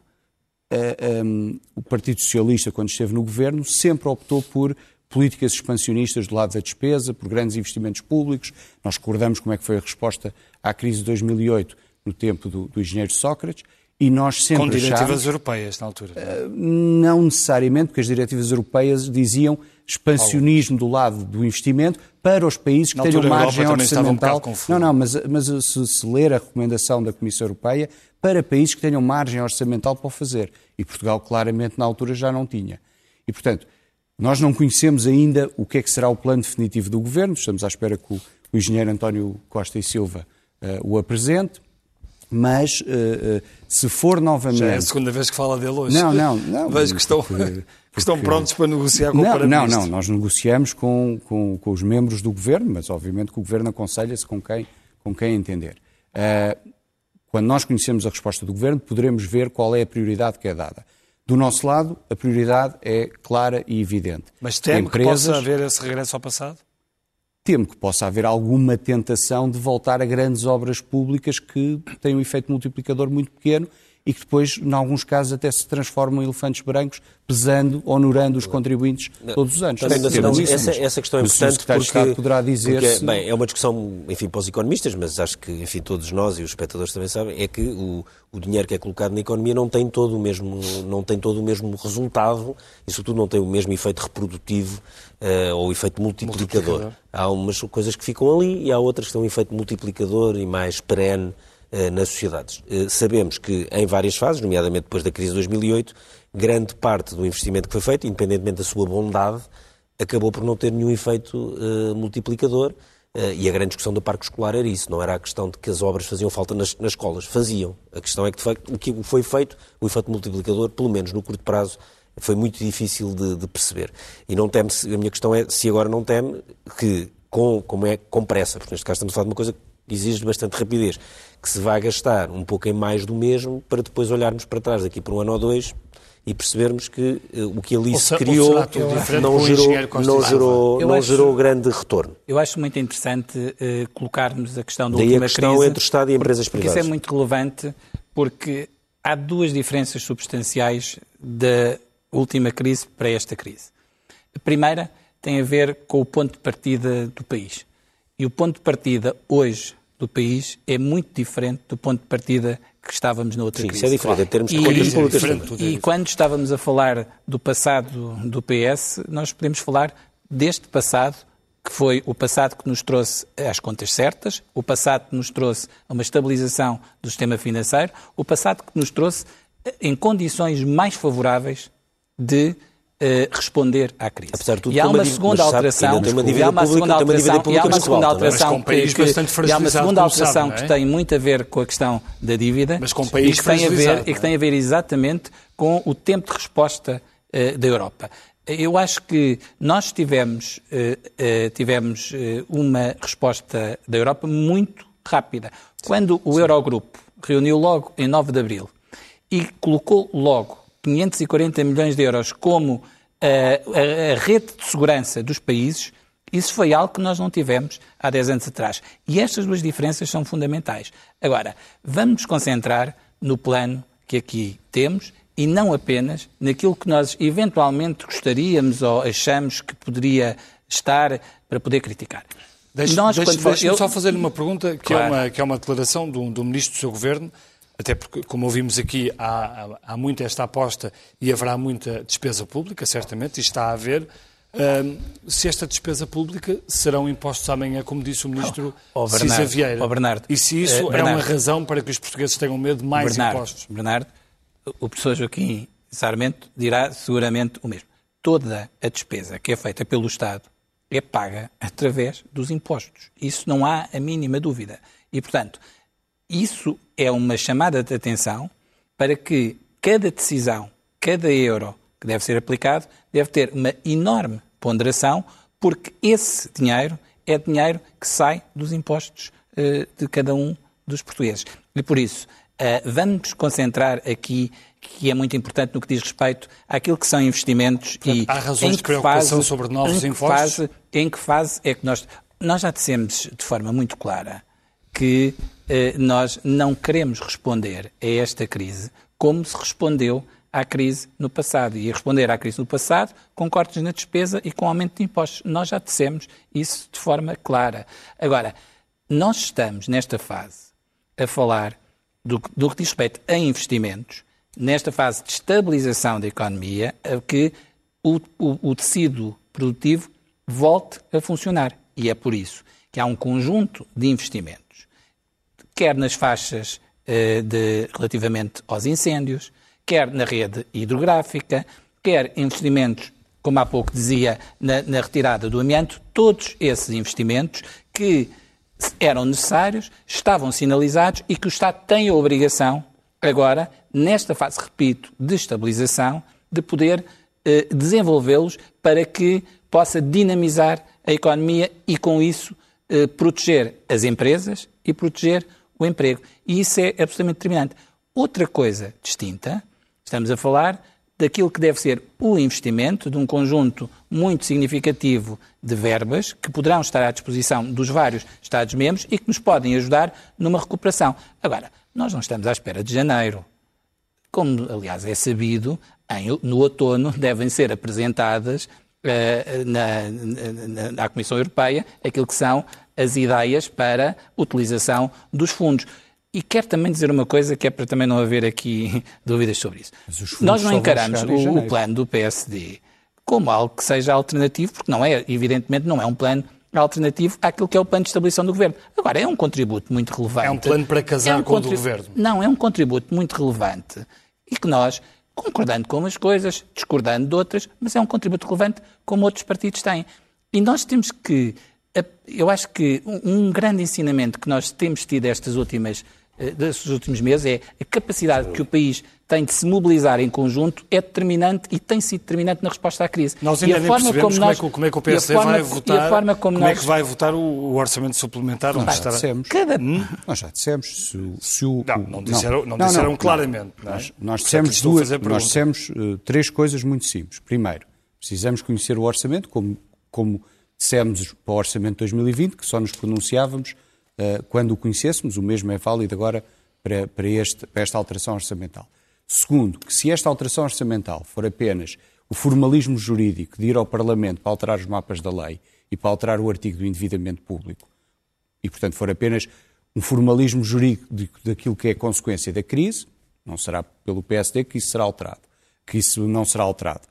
eh, um, ehm, o Partido Socialista, quando esteve no governo, sempre optou por políticas expansionistas do lado da despesa, por grandes investimentos públicos. Nós recordamos como é que foi a resposta à crise de 2008 no tempo do, do engenheiro Sócrates. E nós sempre Com diretivas achámos, europeias na altura? Uh, não necessariamente, porque as diretivas europeias diziam expansionismo do lado do investimento para os países que tenham margem orçamental. Um não, não, mas, mas se, se ler a recomendação da Comissão Europeia, para países que tenham margem orçamental para o fazer. E Portugal, claramente, na altura já não tinha. E, portanto, nós não conhecemos ainda o que é que será o plano definitivo do Governo. Estamos à espera que o, o engenheiro António Costa e Silva uh, o apresente. Mas uh, uh, se for novamente. Já é a segunda vez que fala dele hoje. Não, não, não. (laughs) Vejo que estão, porque, (laughs) que estão prontos para negociar com não, o Não, não, nós negociamos com, com, com, os membros do governo, mas obviamente que o governo aconselha-se com quem, com quem entender. Uh, quando nós conhecemos a resposta do governo, poderemos ver qual é a prioridade que é dada. Do nosso lado, a prioridade é clara e evidente. Mas teme Empresas... que possa haver esse regresso ao passado? Temo que possa haver alguma tentação de voltar a grandes obras públicas que têm um efeito multiplicador muito pequeno e que depois, em alguns casos, até se transformam em elefantes brancos, pesando, honorando os contribuintes todos os anos. Também, não, isso, essa, essa questão é importante porque, Estado poderá dizer porque, bem, é uma discussão, enfim, para os economistas, mas acho que, enfim, todos nós e os espectadores também sabem, é que o, o dinheiro que é colocado na economia não tem todo o mesmo, não tem todo o mesmo resultado e, sobretudo, não tem o mesmo efeito reprodutivo uh, ou efeito multiplicador. multiplicador. Há umas coisas que ficam ali e há outras que têm um efeito multiplicador e mais perene nas sociedades. Uh, sabemos que em várias fases, nomeadamente depois da crise de 2008, grande parte do investimento que foi feito, independentemente da sua bondade, acabou por não ter nenhum efeito multiplicador. Uh, e a grande discussão do parque escolar era isso, não era a questão de que as obras faziam falta nas, nas escolas, faziam. A questão é que, de facto, o que foi feito, o efeito multiplicador, pelo menos no curto prazo, foi muito difícil de, de perceber. E não teme, a minha questão é se agora não teme que, com, como é, com pressa, porque neste caso estamos a falar de uma coisa exige bastante rapidez, que se vá gastar um pouco em mais do mesmo para depois olharmos para trás daqui por um ano ou dois e percebermos que uh, o que ali se criou não gerou, não gerou, não acho, gerou grande retorno. Eu acho muito interessante uh, colocarmos a questão da Daí última a questão crise, entre o Estado e empresas porque privadas. Isso é muito relevante porque há duas diferenças substanciais da última crise para esta crise. A primeira tem a ver com o ponto de partida do país. E o ponto de partida hoje do país é muito diferente do ponto de partida que estávamos na outra Sim, crise. isso é diferente, em termos de contas públicas. E, e quando estávamos a falar do passado do PS, nós podemos falar deste passado, que foi o passado que nos trouxe as contas certas, o passado que nos trouxe uma estabilização do sistema financeiro, o passado que nos trouxe em condições mais favoráveis de Uh, responder à crise. Apesar de tudo, e há uma segunda alteração, e há uma segunda alteração, e há uma segunda alteração que, e há uma segunda alteração que tem muito a ver com a questão da dívida, mas com um país e que tem a ver e que tem a ver exatamente com o tempo de resposta uh, da Europa. Eu acho que nós tivemos, uh, tivemos uma resposta da Europa muito rápida. Quando o Eurogrupo reuniu logo em 9 de abril e colocou logo 540 milhões de euros como a, eh, a, a, rede de segurança dos países, isso foi algo que nós não tivemos há 10 anos atrás. E estas duas diferenças são fundamentais. Agora, vamos nos concentrar no plano que aqui temos e não apenas naquilo que nós eventualmente gostaríamos ou achamos que poderia estar para poder criticar. Deixe-me deixe, deixe eu... só fazer-lhe uma pergunta, que, é claro. é uma, que é uma declaração do, do ministro do seu governo, até porque, como ouvimos aqui, há, há muito esta aposta e haverá muita despesa pública, certamente, e está a haver, se esta despesa pública serão impostos amanhã, como disse o Ministro oh, oh, Cisa Vieira. Oh, Bernardo, e se isso uh, Bernardo, é uma razão para que os portugueses tenham medo de mais Bernardo, impostos? Bernardo, o professor Joaquim Sarmento dirá seguramente o mesmo. Toda a despesa que é feita pelo Estado é paga através dos impostos. Isso não há a mínima dúvida. E, portanto, isso é uma chamada de atenção para que cada decisão, cada euro que deve ser aplicado, deve ter uma enorme ponderação, porque esse dinheiro é dinheiro que sai dos impostos uh, de cada um dos portugueses. E por isso, uh, vamos concentrar aqui que é muito importante no que diz respeito àquilo que são investimentos Portanto, e há razões de preocupação fase, sobre novos em impostos. Fase, em que fase é que nós nós já dissemos de forma muito clara que nós não queremos responder a esta crise como se respondeu à crise no passado. E responder à crise no passado com cortes na despesa e com aumento de impostos. Nós já dissemos isso de forma clara. Agora, nós estamos nesta fase a falar do, do que diz respeito a investimentos, nesta fase de estabilização da economia, a que o, o, o tecido produtivo volte a funcionar. E é por isso que há um conjunto de investimentos, quer nas faixas eh, de, relativamente aos incêndios, quer na rede hidrográfica, quer investimentos, como há pouco dizia, na, na retirada do amianto, todos esses investimentos que eram necessários, estavam sinalizados e que o Estado tem a obrigação, agora, nesta fase, repito, de estabilização, de poder eh, desenvolvê-los para que possa dinamizar a economia e, com isso, eh, proteger as empresas e proteger o emprego. E isso é absolutamente determinante. Outra coisa distinta, estamos a falar daquilo que deve ser o investimento de um conjunto muito significativo de verbas que poderão estar à disposição dos vários Estados-membros e que nos podem ajudar numa recuperação. Agora, nós não estamos à espera de janeiro. Como, aliás, é sabido, em, no outono devem ser apresentadas uh, na, na, na Comissão Europeia aquilo que são as ideias para utilização dos fundos. E quero também dizer uma coisa que é para também não haver aqui (laughs) dúvidas sobre isso. Nós não encaramos o, o plano do PSD como algo que seja alternativo, porque não é, evidentemente, não é um plano alternativo àquilo que é o plano de estabilização do governo. Agora, é um contributo muito relevante. É um plano para casar é um com o governo. Não, é um contributo muito relevante e que nós, concordando com umas coisas, discordando de outras, mas é um contributo relevante como outros partidos têm. E nós temos que eu acho que um grande ensinamento que nós temos tido estas últimas, eh, destes últimos meses é a capacidade que o país tem de se mobilizar em conjunto é determinante e tem sido determinante na resposta à crise. Nós ainda nem percebemos como, nós, como, é que, como é que o PSD forma, vai votar, como, como nós, é que vai votar o, o orçamento suplementar nós já dissemos, cada... hum? Nós já dissemos se, se o... Não, não disseram, não, não disseram claramente. Não, nós, nós dissemos, duas, nós dissemos uh, três coisas muito simples. Primeiro, precisamos conhecer o orçamento como, como Dissemos para o Orçamento de 2020 que só nos pronunciávamos uh, quando o conhecêssemos, o mesmo é válido agora para, para, este, para esta alteração orçamental. Segundo, que se esta alteração orçamental for apenas o formalismo jurídico de ir ao Parlamento para alterar os mapas da lei e para alterar o artigo do endividamento público, e portanto for apenas um formalismo jurídico daquilo que é consequência da crise, não será pelo PSD que isso será alterado, que isso não será alterado.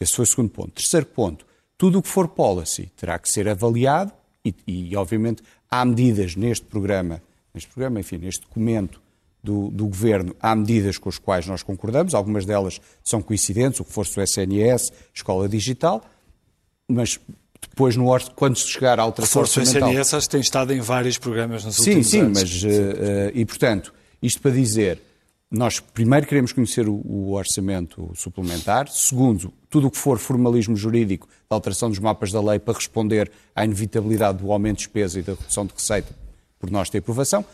Esse foi o segundo ponto. Terceiro ponto, tudo o que for policy terá que ser avaliado e, e, obviamente, há medidas neste programa, neste programa, enfim, neste documento do, do, Governo, há medidas com as quais nós concordamos, algumas delas são coincidentes, o que for o SNS, Escola Digital, mas depois, no, quando se chegar à alteração Reforço orçamental... O SNS tem estado em vários programas nos sim, últimos sim, anos. Sim, mas, uh, uh, e portanto, isto para dizer, nós primeiro queremos conhecer o, o, orçamento suplementar, segundo, tudo o que for formalismo jurídico da alteração dos mapas da lei para responder à inevitabilidade do aumento de despesa e da redução de receita por nós ter aprovação.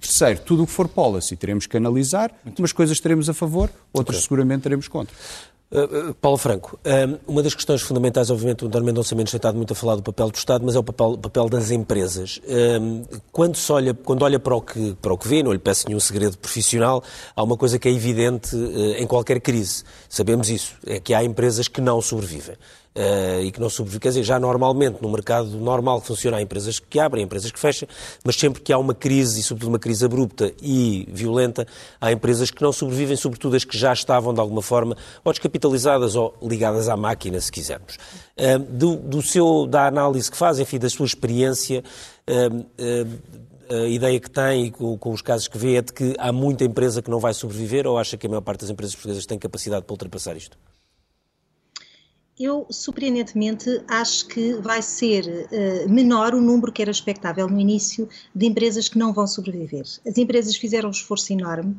Terceiro, tudo o que for policy teremos que analisar, umas coisas teremos a favor, outras okay. seguramente teremos contra. Uh, Paulo Franco, uma das questões fundamentais, obviamente, o Dr. Mendonça Mendes tem estado muito a falar do papel do Estado, mas é o papel, papel das empresas. Quando, se olha, quando olha para o, que, para o que vê, não lhe peço nenhum segredo profissional, há uma coisa que é evidente em qualquer crise. Sabemos isso, é que há empresas que não sobrevivem. Uh, e que não sobrevive. Quer dizer, já normalmente, no mercado normal que funciona, há empresas que abrem, empresas que fecham, mas sempre que há uma crise, e sobretudo uma crise abrupta e violenta, há empresas que não sobrevivem, sobretudo as que já estavam, de alguma forma, ou descapitalizadas ou ligadas à máquina, se quisermos. Uh, do, do seu, da análise que faz, enfim, da sua experiência, uh, a ideia que tem e com, com, os casos que vê é de que há muita empresa que não vai sobreviver ou acha que a maior parte das empresas portuguesas tem capacidade para ultrapassar isto? Eu, surpreendentemente, acho que vai ser uh, menor o número que era expectável no início de empresas que não vão sobreviver. As empresas fizeram um esforço enorme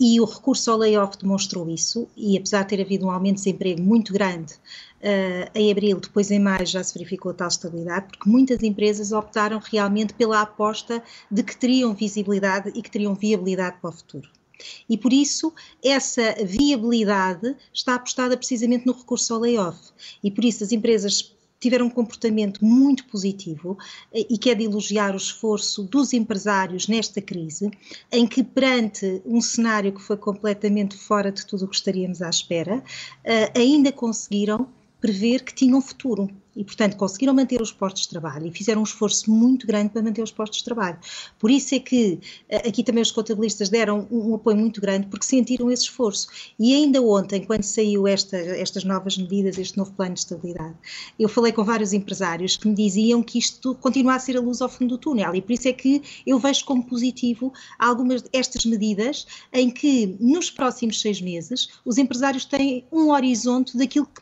e o recurso ao layoff demonstrou isso, e apesar de ter havido um aumento de desemprego muito grande uh, em abril, depois em maio já se verificou tal estabilidade, porque muitas empresas optaram realmente pela aposta de que teriam visibilidade e que teriam viabilidade para o futuro. E por isso, essa viabilidade está apostada precisamente no recurso ao layoff. E por isso, as empresas tiveram um comportamento muito positivo eh, e que é de elogiar o esforço dos empresários nesta crise, em que perante um cenário que foi completamente fora de tudo o que estaríamos à espera, eh, ainda conseguiram prever que tinham futuro e, portanto, conseguiram manter os postos de trabalho e fizeram um esforço muito grande para manter os postos de trabalho. Por isso é que eh, aqui também os contabilistas deram um, apoio muito grande porque sentiram esse esforço. E ainda ontem, quando saiu esta, estas novas medidas, este novo plano de estabilidade, eu falei com vários empresários que me diziam que isto continua a ser a luz ao fundo do túnel e por isso é que eu vejo como positivo algumas destas medidas em que nos próximos seis meses os empresários têm um horizonte daquilo que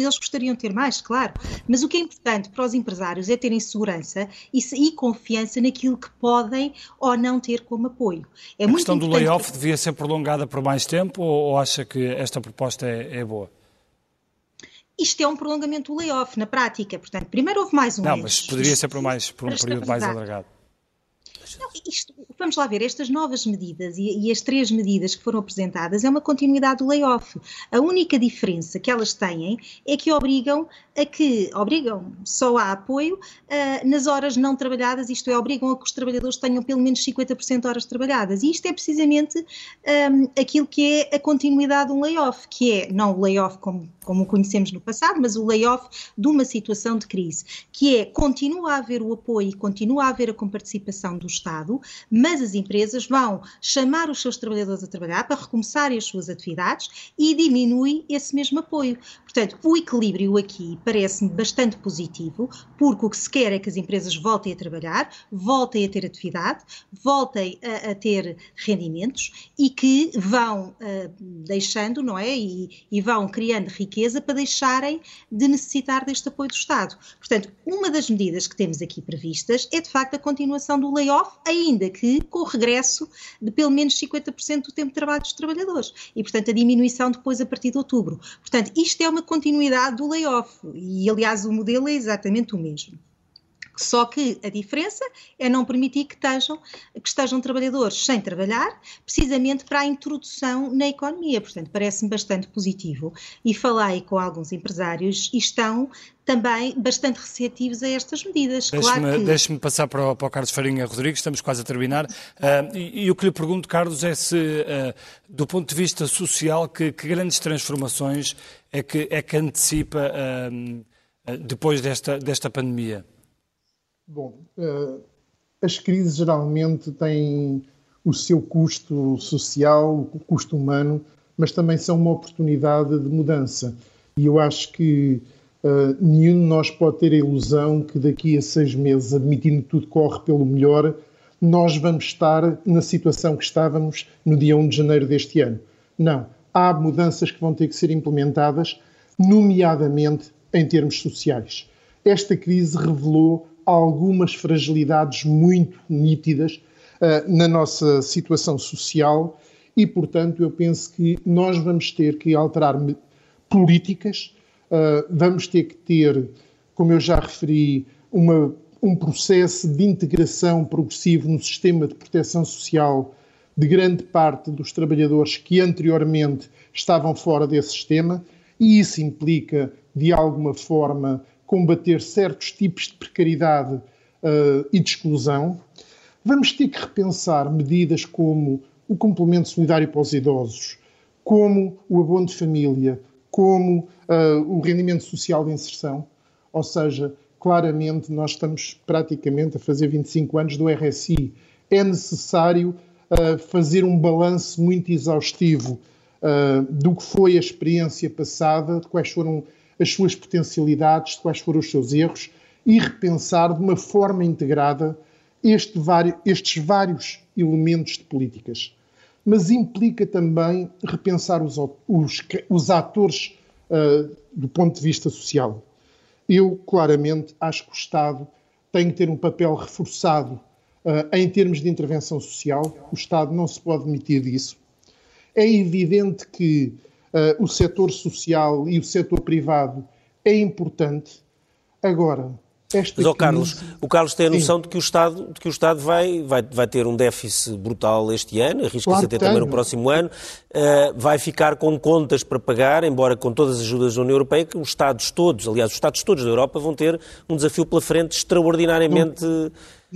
eles gostariam de ter mais, claro, mas o que é importante para os empresários é terem segurança e, e confiança naquilo que podem ou não ter como apoio. É a questão do layoff que... devia ser prolongada por mais tempo ou, ou acha que esta proposta é, é, boa? Isto é um prolongamento do layoff na prática, portanto, primeiro houve mais um Não, mês, mas poderia ser por, mais, por um período mais alargado. Não, isto, vamos lá ver, estas novas medidas e, e, as três medidas que foram apresentadas é uma continuidade do layoff. A única diferença que elas têm é que obrigam a que, obrigam só a apoio uh, nas horas não trabalhadas, isto é, obrigam a que os trabalhadores tenham pelo menos 50% de horas trabalhadas. E isto é precisamente um, aquilo que é a continuidade de um layoff, que é não o layoff como, como o conhecemos no passado, mas o layoff de uma situação de crise, que é continua a haver o apoio e continua a haver a comparticipação do Estado, mas as empresas vão chamar os seus trabalhadores a trabalhar para recomeçarem as suas atividades e diminui esse mesmo apoio. Portanto, o equilíbrio aqui parece-me bastante positivo, porque o que se quer é que as empresas voltem a trabalhar, voltem a ter atividade, voltem a, a ter rendimentos e que vão uh, deixando, não é? E, e vão criando riqueza para deixarem de necessitar deste apoio do Estado. Portanto, uma das medidas que temos aqui previstas é de facto a continuação do layoff, ainda que com o regresso de pelo menos 50% do tempo de trabalho dos trabalhadores e, portanto, a diminuição depois a partir de outubro. Portanto, isto é uma continuidade do layoff e, aliás, o modelo é exatamente o mesmo. Só que a diferença é não permitir que estejam, que estejam trabalhadores sem trabalhar, precisamente para a introdução na economia. Portanto, parece-me bastante positivo. E falei com alguns empresários e estão também bastante receptivos a estas medidas. Deixe-me claro que... deixe passar para o, para o, Carlos Farinha Rodrigues, estamos quase a terminar. Uh, e, e, o que lhe pergunto, Carlos, é se, uh, do ponto de vista social, que, que, grandes transformações é que, é que antecipa uh, depois desta, desta pandemia? Bom, as crises geralmente têm o seu custo social, o custo humano, mas também são uma oportunidade de mudança. E eu acho que Uh, nenhum de nós pode ter a ilusão que daqui a seis meses, admitindo que tudo corre pelo melhor, nós vamos estar na situação que estávamos no dia 1 de janeiro deste ano. Não. Há mudanças que vão ter que ser implementadas, nomeadamente em termos sociais. Esta crise revelou algumas fragilidades muito nítidas uh, na nossa situação social e, portanto, eu penso que nós vamos ter que alterar políticas uh, vamos ter que ter, como eu já referi, uma, um processo de integração progressivo no sistema de proteção social de grande parte dos trabalhadores que anteriormente estavam fora desse sistema, e isso implica, de alguma forma, combater certos tipos de precariedade uh, e de exclusão. Vamos ter que repensar medidas como o complemento solidário para os idosos, como o abono de família, como uh, o rendimento social de inserção, ou seja, claramente nós estamos praticamente a fazer 25 anos do RSI. É necessário uh, fazer um balanço muito exaustivo uh, do que foi a experiência passada, de quais foram as suas potencialidades, de quais foram os seus erros e repensar de uma forma integrada este estes vários elementos de políticas. Mas implica também repensar os, os, os atores uh, do ponto de vista social. Eu, claramente, acho que o Estado tem que ter um papel reforçado uh, em termos de intervenção social. O Estado não se pode demitir disso. É evidente que o setor social e o setor privado é importante. Agora, esta Mas, oh, Carlos, o Carlos tem a noção de que o Estado, de que o Estado vai, vai, vai ter um déficit brutal este ano, arrisca-se claro até também no próximo ano, uh, vai ficar com contas para pagar, embora com todas as ajudas da União Europeia, que os Estados todos, aliás, os Estados todos da Europa vão ter um desafio pela frente extraordinariamente... Não,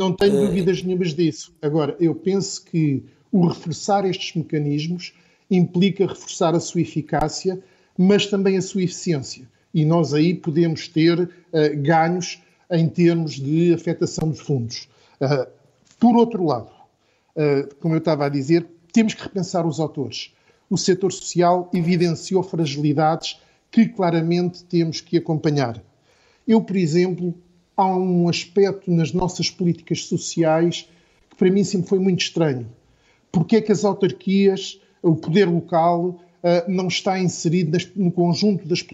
não tenho uh... dúvidas nenhumas disso. Agora, eu penso que o reforçar estes mecanismos implica reforçar a sua eficácia, mas também a sua eficiência. E nós aí podemos ter uh, ganhos em termos de afetação dos fundos. Uh, por outro lado, uh, como eu estava a dizer, temos que repensar os autores. O setor social evidenciou fragilidades que claramente temos que acompanhar. Eu, por exemplo, há um aspecto nas nossas políticas sociais que para mim sempre foi muito estranho. Porque é que as autarquias, o poder local, uh, não está inserido nas, no conjunto das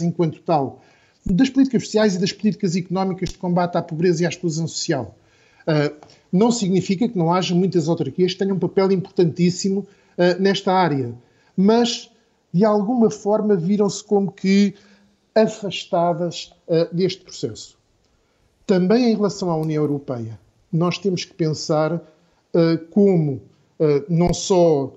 enquanto tal? das políticas sociais e das políticas económicas de combate à pobreza e à exclusão social. Uh, não significa que não haja muitas autarquias que tenham um papel importantíssimo uh, nesta área, mas de alguma forma viram-se como que afastadas uh, deste processo. Também em relação à União Europeia, nós temos que pensar como não só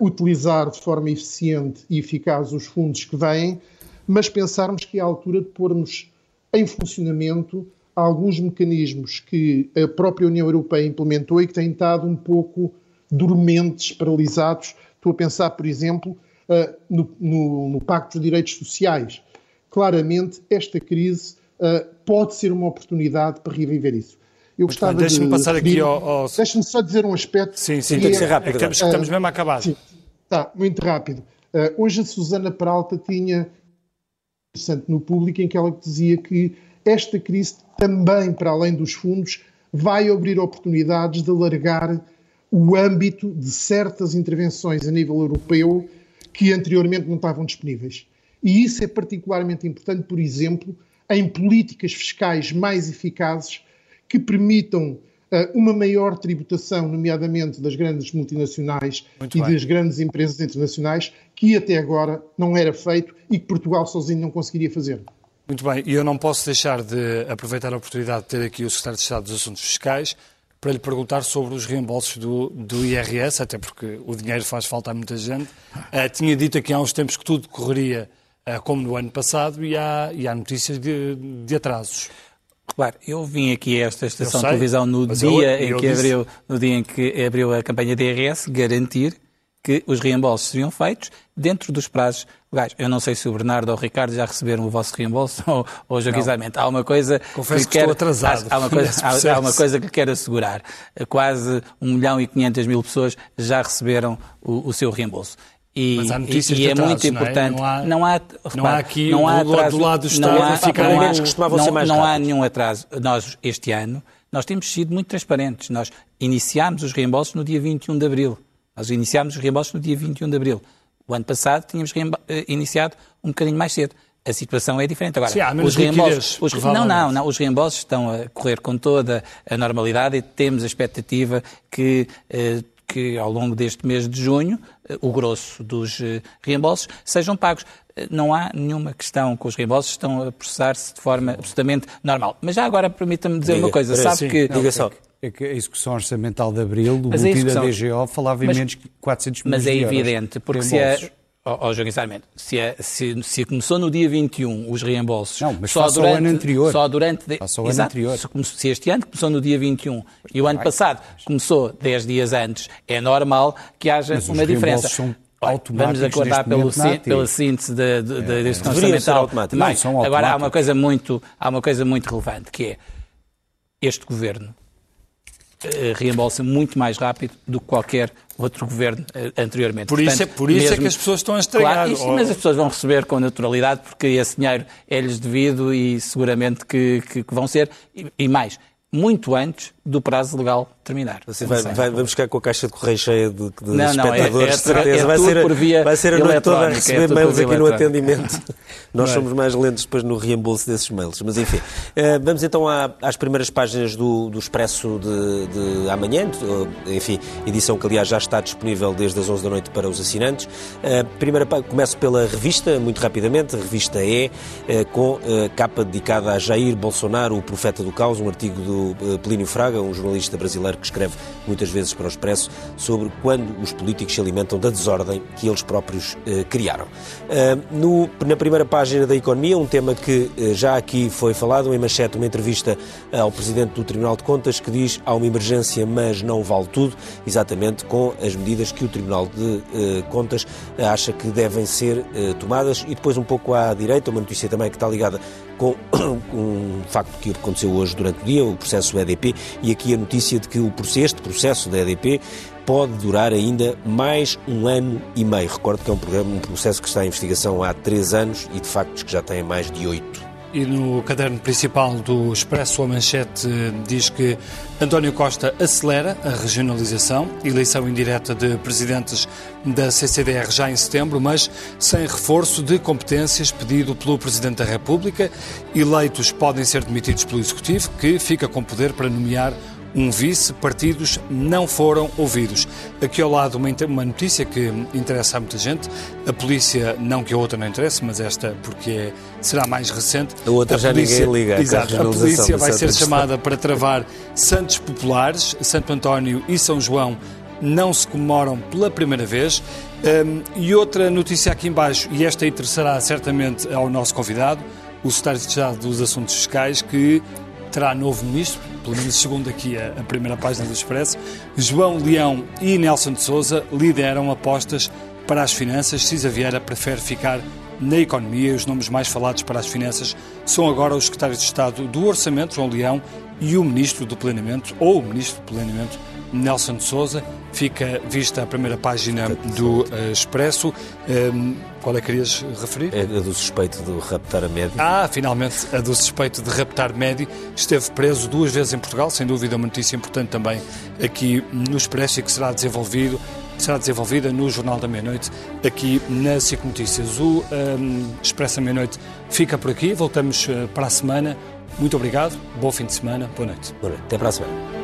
utilizar de forma eficiente e eficaz os fundos que vêm, mas pensarmos que é a altura de pormos em funcionamento alguns mecanismos que a própria União Europeia implementou e que têm estado um pouco dormentes, paralisados. Estou a pensar, por exemplo, uh, no, no, no, Pacto de Direitos Sociais. Claramente, esta crise uh, pode ser uma oportunidade para reviver isso. Eu gostava bem, deixa-me passar aqui ao, ao... Deixa-me só dizer um aspecto. Sim, sim, tem que ser rápido. É, estamos, estamos mesmo a acabar. Sim, está, muito rápido. Uh, hoje a Susana Peralta tinha interessante no público em que ela dizia que esta crise também, para além dos fundos, vai abrir oportunidades de alargar o âmbito de certas intervenções a nível europeu que anteriormente não estavam disponíveis. E isso é particularmente importante, por exemplo, em políticas fiscais mais eficazes que permitam uh, uma maior tributação, nomeadamente das grandes multinacionais Muito e bem. das grandes empresas internacionais, que até agora não era feito e que Portugal sozinho não conseguiria fazer. Muito bem, e eu não posso deixar de aproveitar a oportunidade de ter aqui o Secretário de Estado dos Assuntos Fiscais para lhe perguntar sobre os reembolsos do, do IRS, até porque o dinheiro faz falta a muita gente. Uh, tinha dito aqui há uns tempos que tudo correria uh, como no ano passado e há, e há notícias de, de atrasos. Claro, eu vim aqui a esta estação de televisão no dia, eu, eu em que abriu, no dia em que abriu a campanha da IRS garantir que os reembolsos seriam feitos dentro dos prazos legais. Eu não sei se o Bernardo ou o Ricardo já receberam o vosso reembolso (laughs) ou, ou Joaquim Há uma coisa Confesso que, que estou atrasado. Há uma, coisa, (laughs) há, há uma coisa que quero assegurar. Quase 1 milhão e 500 mil pessoas já receberam o, o seu reembolso. E, Mas há notícias e, e é muito importante. Não, é? não, há, não, há, não há aqui não há atraso, do lado do Estado não há, ficar não, há, não, não há nenhum atraso. Nós, este ano, nós temos sido muito transparentes. Nós iniciámos os reembolsos no dia 21 de abril. Nós iniciámos os reembolsos no dia 21 de abril. O ano passado tínhamos eh, iniciado um bocadinho mais cedo. A situação é diferente. Agora, Sim, há menos os reembolsos, os, não, não, não. Os reembolsos estão a correr com toda a normalidade e temos a expectativa que, eh, que ao longo deste mês de junho o grosso dos reembolsos sejam pagos. Não há nenhuma questão com os reembolsos, estão a processar-se de forma absolutamente normal. Mas já agora permita-me dizer Diga, uma coisa. Sabe sim, que. Não, diga só. É que a execução orçamental de abril, do boletim da DGO, falava em mas, menos que 400 milhões Mas é evidente, porque se é... Oh, Joaquim Sarmento, se, é, se, se, começou no dia 21 os reembolsos... Não, mas só durante, o ano anterior. Só durante... De, o ano anterior. Se, se, este ano começou no dia 21 e o ano passado começou 10 dias antes, é normal que haja mas uma diferença. São Vamos acordar pelo, pela síntese da, da, da, deste é, orçamental. Mas, agora há uma coisa muito, há uma coisa muito relevante que é este governo reembolsa muito mais rápido do que qualquer outro governo uh, anteriormente. Por isso, é- Portanto, é, por isso mesmo, é que as pessoas estão a estragar. Claro, isso, mas as pessoas vão receber com naturalidade porque esse dinheiro é-lhes devido e seguramente que, que, que vão ser. E, e mais, muito antes do prazo legal terminar. Você vai, vai, vamos ficar com a caixa de correio cheia de, de não, espectadores, não, é, é, de certeza. É vai, ser, via vai ser a noite toda a receber é mails aqui no atendimento. (laughs) Nós somos mais lentos depois no reembolso desses mails. Mas enfim, uh, vamos então às primeiras páginas do, do Expresso de, de amanhã. Enfim, edição que aliás já está disponível desde as 11 da noite para os assinantes. Uh, primeira, começo pela revista, muito rapidamente. A revista E, com capa dedicada a Jair Bolsonaro, o profeta do caos, um artigo do Plínio Fraga, um jornalista brasileiro que escreve muitas vezes para o Expresso sobre quando os políticos se alimentam da desordem que eles próprios eh, criaram. Uh, no, na primeira página da Economia, um tema que eh, já aqui foi falado, em manchete, uma entrevista ao Presidente do Tribunal de Contas que diz há uma emergência, mas não vale tudo, exatamente com as medidas que o Tribunal de eh, Contas acha que devem ser eh, tomadas. E depois, um pouco à direita, uma notícia também que está ligada com (coughs) um facto que aconteceu hoje durante o dia, o processo EDP, e aqui a notícia de que o, este processo da EDP pode durar ainda mais um ano e meio. Recordo que é um, programa, um processo que está em investigação há três anos e de factos que já tem mais de oito. E no caderno principal do Expresso, a manchete diz que António Costa acelera a regionalização, eleição indireta de presidentes da CCDR já em setembro, mas sem reforço de competências pedido pelo Presidente da República. Eleitos podem ser demitidos pelo Executivo, que fica com poder para nomear um vice, partidos não foram ouvidos. Aqui ao lado uma, uma notícia que interessa a muita gente. A polícia, não que a outra não interesse, mas esta porque é, será mais recente. A outra a já polícia, ninguém liga. Exato, a polícia vai ser chamada para travar santos populares, Santo António e São João não se comemoram pela primeira vez. Um, e outra notícia aqui embaixo, e esta interessará certamente ao nosso convidado, o Secretário de Estado dos Assuntos Fiscais, que terá novo ministro, pelo menos segundo aqui a, a, primeira página do Expresso. João Leão e Nelson de Souza lideram apostas para as finanças. Cisa Vieira prefere ficar na economia. Os nomes mais falados para as finanças são agora o secretário de Estado do Orçamento, João Leão, e o ministro do Planeamento, ou o ministro do Planeamento, Nelson de Souza. Fica vista a primeira página do uh, Expresso. Um, ehm, qual é que querias referir? É a do suspeito de raptar a médio. Ah, finalmente, a do suspeito de raptar médio. Esteve preso duas vezes em Portugal, sem dúvida uma notícia importante também aqui no Expresso e que será desenvolvido será desenvolvida no Jornal da Meia-Noite, aqui na SIC Notícias. O um, ehm, Expresso da Meia-Noite fica por aqui, voltamos uh, para a semana. Muito obrigado, bom fim de semana, boa noite. Boa noite, até para a semana.